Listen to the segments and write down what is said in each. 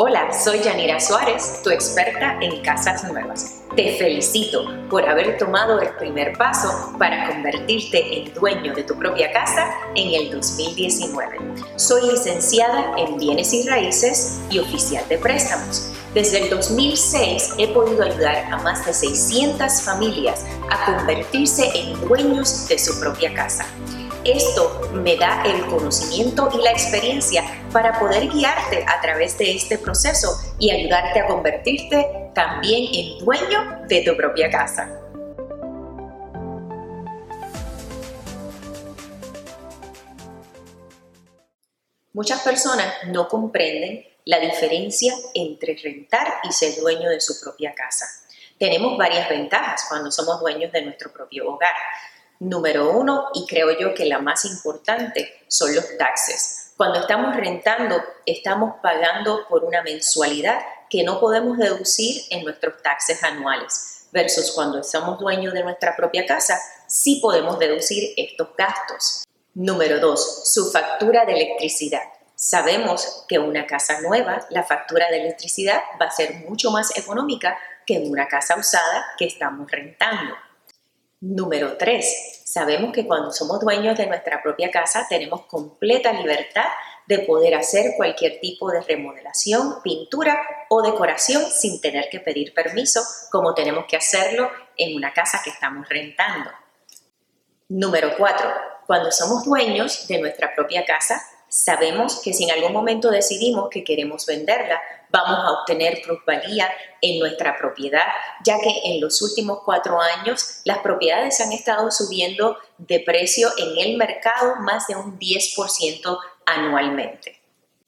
Hola, soy Yanira Suárez, tu experta en casas nuevas. Te felicito por haber tomado el primer paso para convertirte en dueño de tu propia casa en el 2019. Soy licenciada en bienes y raíces y oficial de préstamos. Desde el 2006 he podido ayudar a más de 600 familias a convertirse en dueños de su propia casa. Esto me da el conocimiento y la experiencia para poder guiarte a través de este proceso y ayudarte a convertirte también en dueño de tu propia casa. Muchas personas no comprenden la diferencia entre rentar y ser dueño de su propia casa. Tenemos varias ventajas cuando somos dueños de nuestro propio hogar número uno y creo yo que la más importante son los taxes. Cuando estamos rentando, estamos pagando por una mensualidad que no podemos deducir en nuestros taxes anuales, versus cuando somos dueños de nuestra propia casa, sí podemos deducir estos gastos. Número dos, su factura de electricidad. Sabemos que una casa nueva, la factura de electricidad va a ser mucho más económica que en una casa usada que estamos rentando. Número 3. Sabemos que cuando somos dueños de nuestra propia casa tenemos completa libertad de poder hacer cualquier tipo de remodelación, pintura o decoración sin tener que pedir permiso como tenemos que hacerlo en una casa que estamos rentando. Número 4. Cuando somos dueños de nuestra propia casa, sabemos que si en algún momento decidimos que queremos venderla, vamos a obtener plusvalía en nuestra propiedad, ya que en los últimos cuatro años las propiedades han estado subiendo de precio en el mercado más de un 10% anualmente.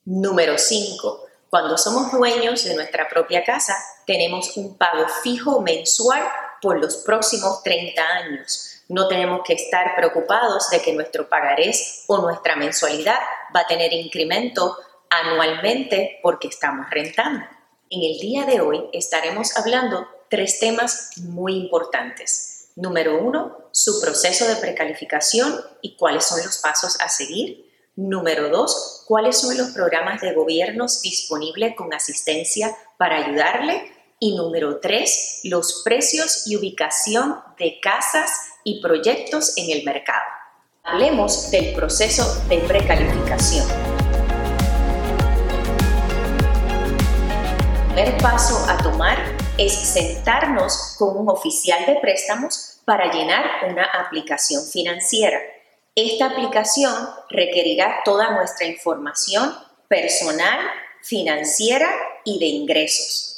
Número 5. Cuando somos dueños de nuestra propia casa, tenemos un pago fijo mensual por los próximos 30 años no tenemos que estar preocupados de que nuestro pagarés o nuestra mensualidad va a tener incremento anualmente porque estamos rentando. En el día de hoy estaremos hablando tres temas muy importantes. Número uno, su proceso de precalificación y cuáles son los pasos a seguir. Número dos, cuáles son los programas de gobiernos disponibles con asistencia para ayudarle. Y número tres, los precios y ubicación de casas y proyectos en el mercado. Hablemos del proceso de precalificación. El primer paso a tomar es sentarnos con un oficial de préstamos para llenar una aplicación financiera. Esta aplicación requerirá toda nuestra información personal, financiera y de ingresos.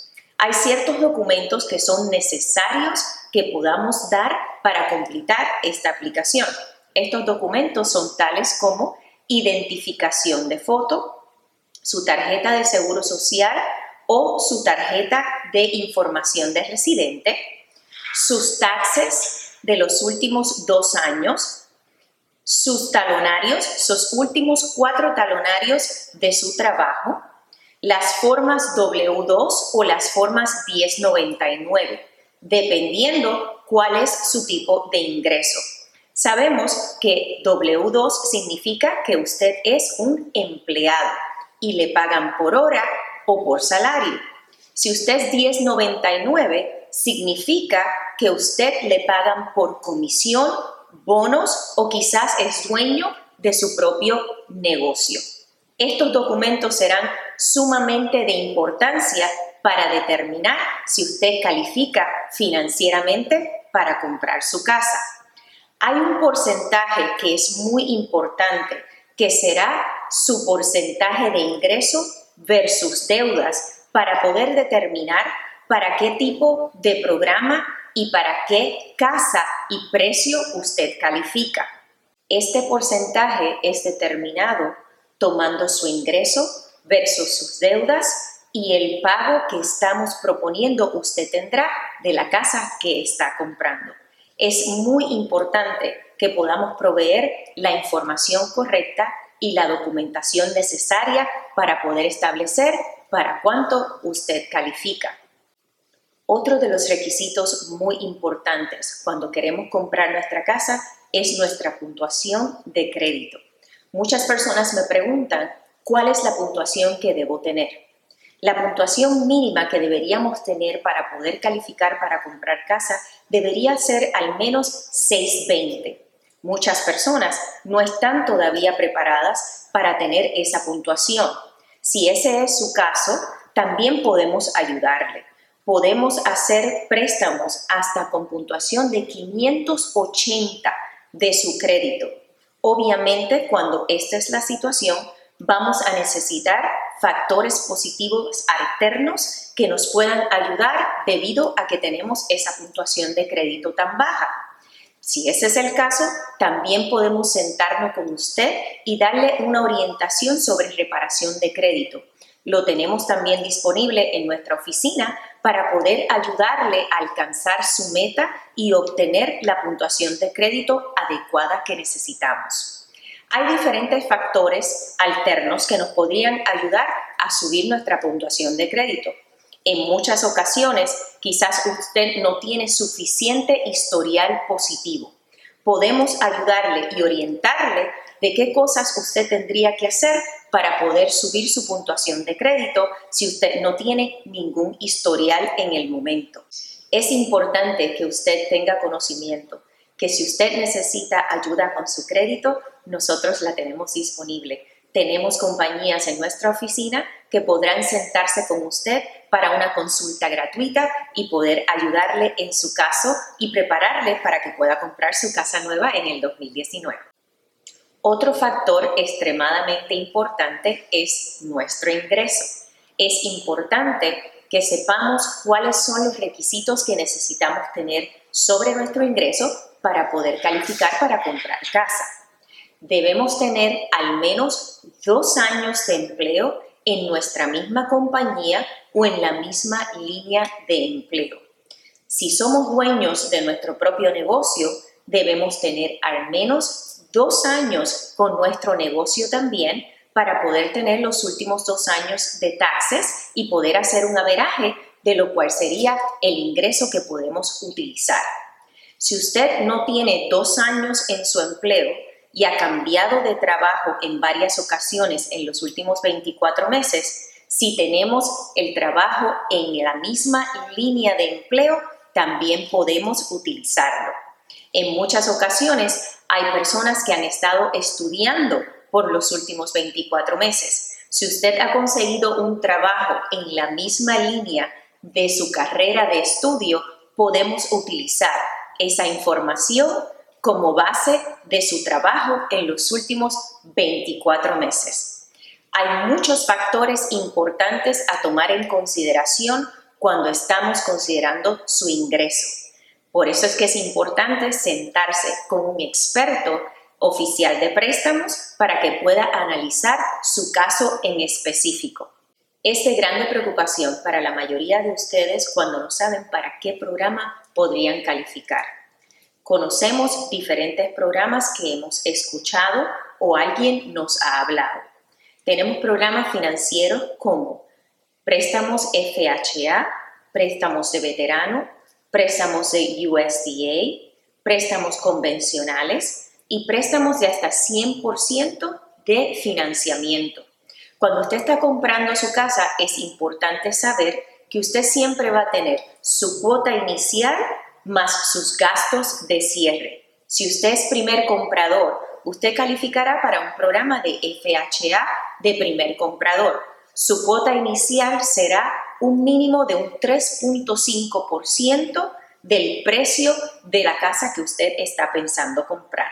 Hay ciertos documentos que son necesarios que podamos dar para completar esta aplicación. Estos documentos son tales como identificación de foto, su tarjeta de seguro social o su tarjeta de información de residente, sus taxes de los últimos dos años, sus talonarios, sus últimos cuatro talonarios de su trabajo, las formas W2 o las formas 1099 dependiendo cuál es su tipo de ingreso. Sabemos que W2 significa que usted es un empleado y le pagan por hora o por salario. Si usted es 1099, significa que usted le pagan por comisión, bonos o quizás es dueño de su propio negocio. Estos documentos serán sumamente de importancia para determinar si usted califica financieramente para comprar su casa. Hay un porcentaje que es muy importante, que será su porcentaje de ingreso versus deudas para poder determinar para qué tipo de programa y para qué casa y precio usted califica. Este porcentaje es determinado tomando su ingreso versus sus deudas y el pago que estamos proponiendo usted tendrá de la casa que está comprando. Es muy importante que podamos proveer la información correcta y la documentación necesaria para poder establecer para cuánto usted califica. Otro de los requisitos muy importantes cuando queremos comprar nuestra casa es nuestra puntuación de crédito. Muchas personas me preguntan cuál es la puntuación que debo tener. La puntuación mínima que deberíamos tener para poder calificar para comprar casa debería ser al menos 620. Muchas personas no están todavía preparadas para tener esa puntuación. Si ese es su caso, también podemos ayudarle. Podemos hacer préstamos hasta con puntuación de 580 de su crédito. Obviamente, cuando esta es la situación, vamos a necesitar factores positivos alternos que nos puedan ayudar debido a que tenemos esa puntuación de crédito tan baja. Si ese es el caso, también podemos sentarnos con usted y darle una orientación sobre reparación de crédito. Lo tenemos también disponible en nuestra oficina para poder ayudarle a alcanzar su meta y obtener la puntuación de crédito adecuada que necesitamos. Hay diferentes factores alternos que nos podrían ayudar a subir nuestra puntuación de crédito. En muchas ocasiones, quizás usted no tiene suficiente historial positivo. Podemos ayudarle y orientarle de qué cosas usted tendría que hacer para poder subir su puntuación de crédito si usted no tiene ningún historial en el momento. Es importante que usted tenga conocimiento que si usted necesita ayuda con su crédito, nosotros la tenemos disponible. Tenemos compañías en nuestra oficina que podrán sentarse con usted para una consulta gratuita y poder ayudarle en su caso y prepararle para que pueda comprar su casa nueva en el 2019. Otro factor extremadamente importante es nuestro ingreso. Es importante que sepamos cuáles son los requisitos que necesitamos tener sobre nuestro ingreso para poder calificar para comprar casa debemos tener al menos dos años de empleo en nuestra misma compañía o en la misma línea de empleo. Si somos dueños de nuestro propio negocio, debemos tener al menos dos años con nuestro negocio también para poder tener los últimos dos años de taxes y poder hacer un averaje de lo cual sería el ingreso que podemos utilizar. Si usted no tiene dos años en su empleo, y ha cambiado de trabajo en varias ocasiones en los últimos 24 meses, si tenemos el trabajo en la misma línea de empleo, también podemos utilizarlo. En muchas ocasiones hay personas que han estado estudiando por los últimos 24 meses. Si usted ha conseguido un trabajo en la misma línea de su carrera de estudio, podemos utilizar esa información como base de su trabajo en los últimos 24 meses. Hay muchos factores importantes a tomar en consideración cuando estamos considerando su ingreso. Por eso es que es importante sentarse con un experto oficial de préstamos para que pueda analizar su caso en específico. Es de grande preocupación para la mayoría de ustedes cuando no saben para qué programa podrían calificar. Conocemos diferentes programas que hemos escuchado o alguien nos ha hablado. Tenemos programas financieros como préstamos FHA, préstamos de veterano, préstamos de USDA, préstamos convencionales y préstamos de hasta 100% de financiamiento. Cuando usted está comprando su casa es importante saber que usted siempre va a tener su cuota inicial más sus gastos de cierre. Si usted es primer comprador, usted calificará para un programa de FHA de primer comprador. Su cuota inicial será un mínimo de un 3.5% del precio de la casa que usted está pensando comprar.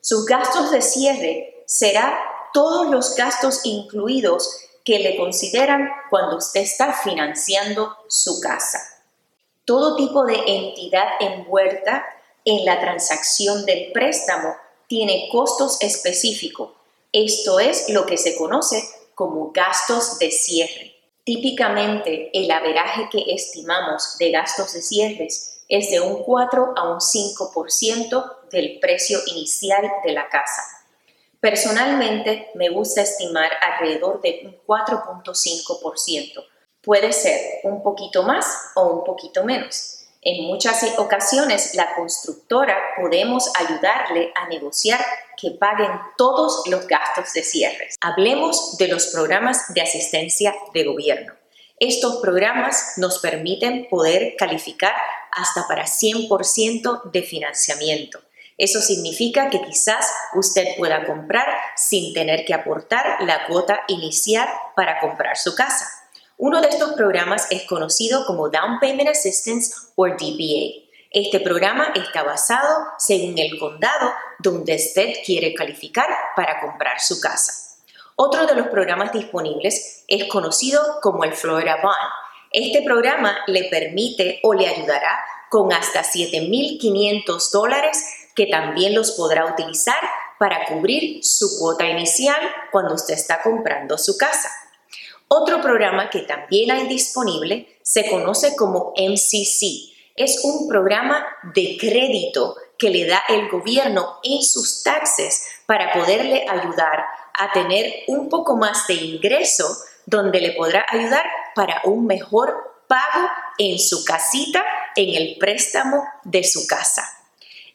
Sus gastos de cierre será todos los gastos incluidos que le consideran cuando usted está financiando su casa todo tipo de entidad envuelta en la transacción del préstamo tiene costos específicos. Esto es lo que se conoce como gastos de cierre. Típicamente el averaje que estimamos de gastos de cierres es de un 4 a un 5% del precio inicial de la casa. Personalmente me gusta estimar alrededor de un 4.5%, Puede ser un poquito más o un poquito menos. En muchas ocasiones la constructora podemos ayudarle a negociar que paguen todos los gastos de cierre. Hablemos de los programas de asistencia de gobierno. Estos programas nos permiten poder calificar hasta para 100% de financiamiento. Eso significa que quizás usted pueda comprar sin tener que aportar la cuota inicial para comprar su casa. Uno de estos programas es conocido como Down Payment Assistance o DPA. Este programa está basado según el condado donde usted quiere calificar para comprar su casa. Otro de los programas disponibles es conocido como el Florida Bond. Este programa le permite o le ayudará con hasta 7.500 dólares que también los podrá utilizar para cubrir su cuota inicial cuando usted está comprando su casa. Otro programa que también hay disponible se conoce como MCC. Es un programa de crédito que le da el gobierno en sus taxes para poderle ayudar a tener un poco más de ingreso donde le podrá ayudar para un mejor pago en su casita, en el préstamo de su casa.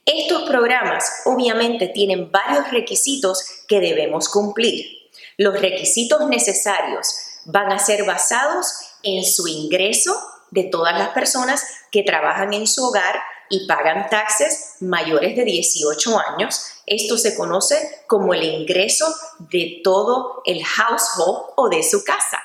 Estos programas obviamente tienen varios requisitos que debemos cumplir. Los requisitos necesarios van a ser basados en su ingreso de todas las personas que trabajan en su hogar y pagan taxes mayores de 18 años. Esto se conoce como el ingreso de todo el household o de su casa.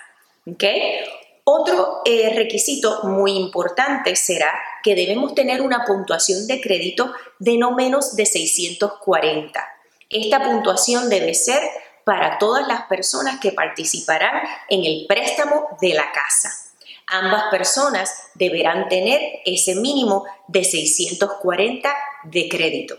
Otro eh, requisito muy importante será que debemos tener una puntuación de crédito de no menos de 640. Esta puntuación debe ser para todas las personas que participarán en el préstamo de la casa. Ambas personas deberán tener ese mínimo de 640 de crédito.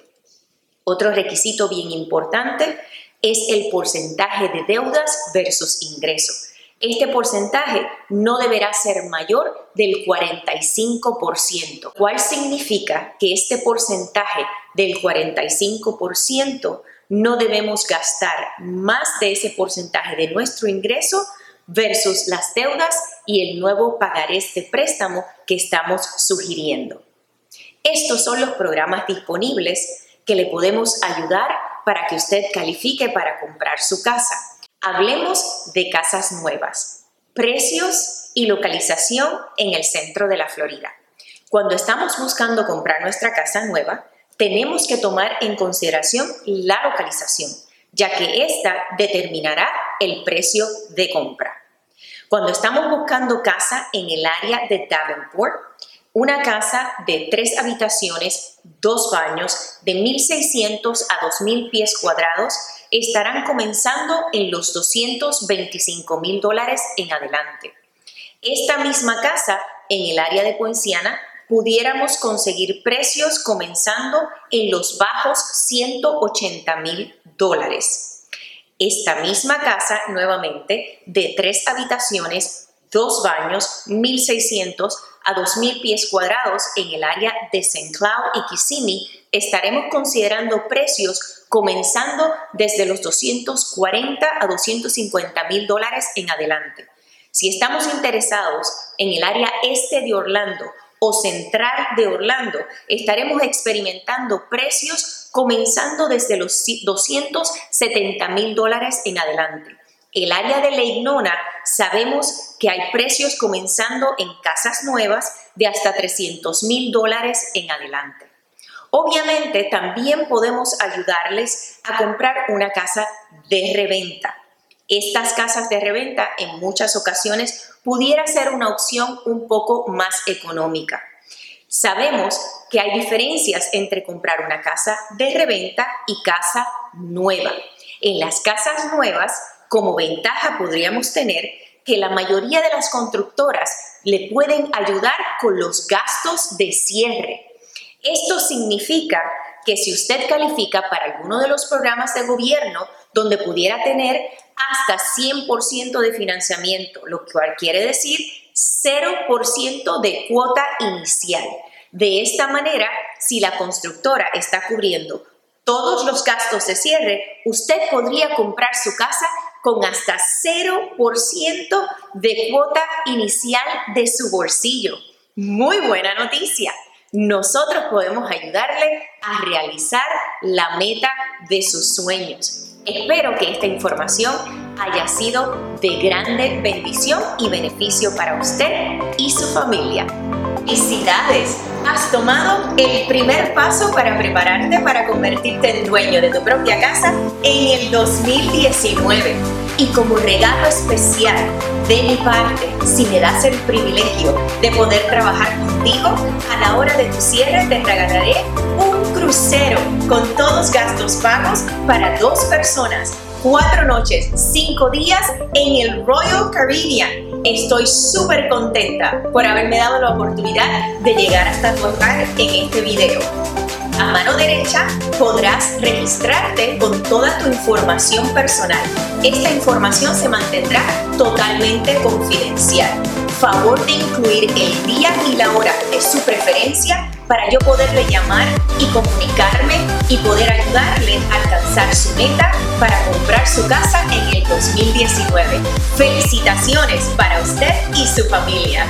Otro requisito bien importante es el porcentaje de deudas versus ingresos. Este porcentaje no deberá ser mayor del 45%, cual significa que este porcentaje del 45% no debemos gastar más de ese porcentaje de nuestro ingreso versus las deudas y el nuevo pagaré de préstamo que estamos sugiriendo. Estos son los programas disponibles que le podemos ayudar para que usted califique para comprar su casa. Hablemos de casas nuevas, precios y localización en el centro de la Florida. Cuando estamos buscando comprar nuestra casa nueva, tenemos que tomar en consideración la localización, ya que esta determinará el precio de compra. Cuando estamos buscando casa en el área de Davenport, una casa de tres habitaciones, dos baños, de 1.600 a 2.000 pies cuadrados, estarán comenzando en los 225 mil dólares en adelante. Esta misma casa en el área de Poinciana pudiéramos conseguir precios comenzando en los bajos 180 mil dólares. Esta misma casa, nuevamente, de tres habitaciones, dos baños, 1.600 a 2.000 pies cuadrados en el área de St. Cloud y Kissimmee, estaremos considerando precios comenzando desde los 240 a 250 mil dólares en adelante. Si estamos interesados en el área este de Orlando o central de Orlando, estaremos experimentando precios comenzando desde los 270 mil dólares en adelante. El área de Leignona sabemos que hay precios comenzando en casas nuevas de hasta 300 mil dólares en adelante. Obviamente también podemos ayudarles a comprar una casa de reventa. Estas casas de reventa en muchas ocasiones pudiera ser una opción un poco más económica. Sabemos que hay diferencias entre comprar una casa de reventa y casa nueva. En las casas nuevas, como ventaja podríamos tener que la mayoría de las constructoras le pueden ayudar con los gastos de cierre. Esto significa que si usted califica para alguno de los programas de gobierno donde pudiera tener hasta 100% de financiamiento, lo cual quiere decir 0% de cuota inicial. De esta manera, si la constructora está cubriendo todos los gastos de cierre, usted podría comprar su casa con hasta 0% de cuota inicial de su bolsillo. Muy buena noticia. Nosotros podemos ayudarle a realizar la meta de sus sueños. Espero que esta información haya sido de grande bendición y beneficio para usted y su familia. ¡Felicidades! Has tomado el primer paso para prepararte para convertirte en dueño de tu propia casa en el 2019. Y como regalo especial de mi parte, si me das el privilegio de poder trabajar contigo, a la hora de tu cierre te regalaré un crucero con todos gastos pagos para dos personas cuatro noches, cinco días en el Royal Caribbean Estoy súper contenta por haberme dado la oportunidad de llegar hasta tu hogar en este video. A mano derecha podrás registrarte con toda tu información personal. Esta información se mantendrá totalmente confidencial. Favor de incluir el día y la hora de su preferencia para yo poderle llamar y comunicarme y poder ayudarle a alcanzar su meta para comprar su casa en el 2019. Felicitaciones para usted y su familia.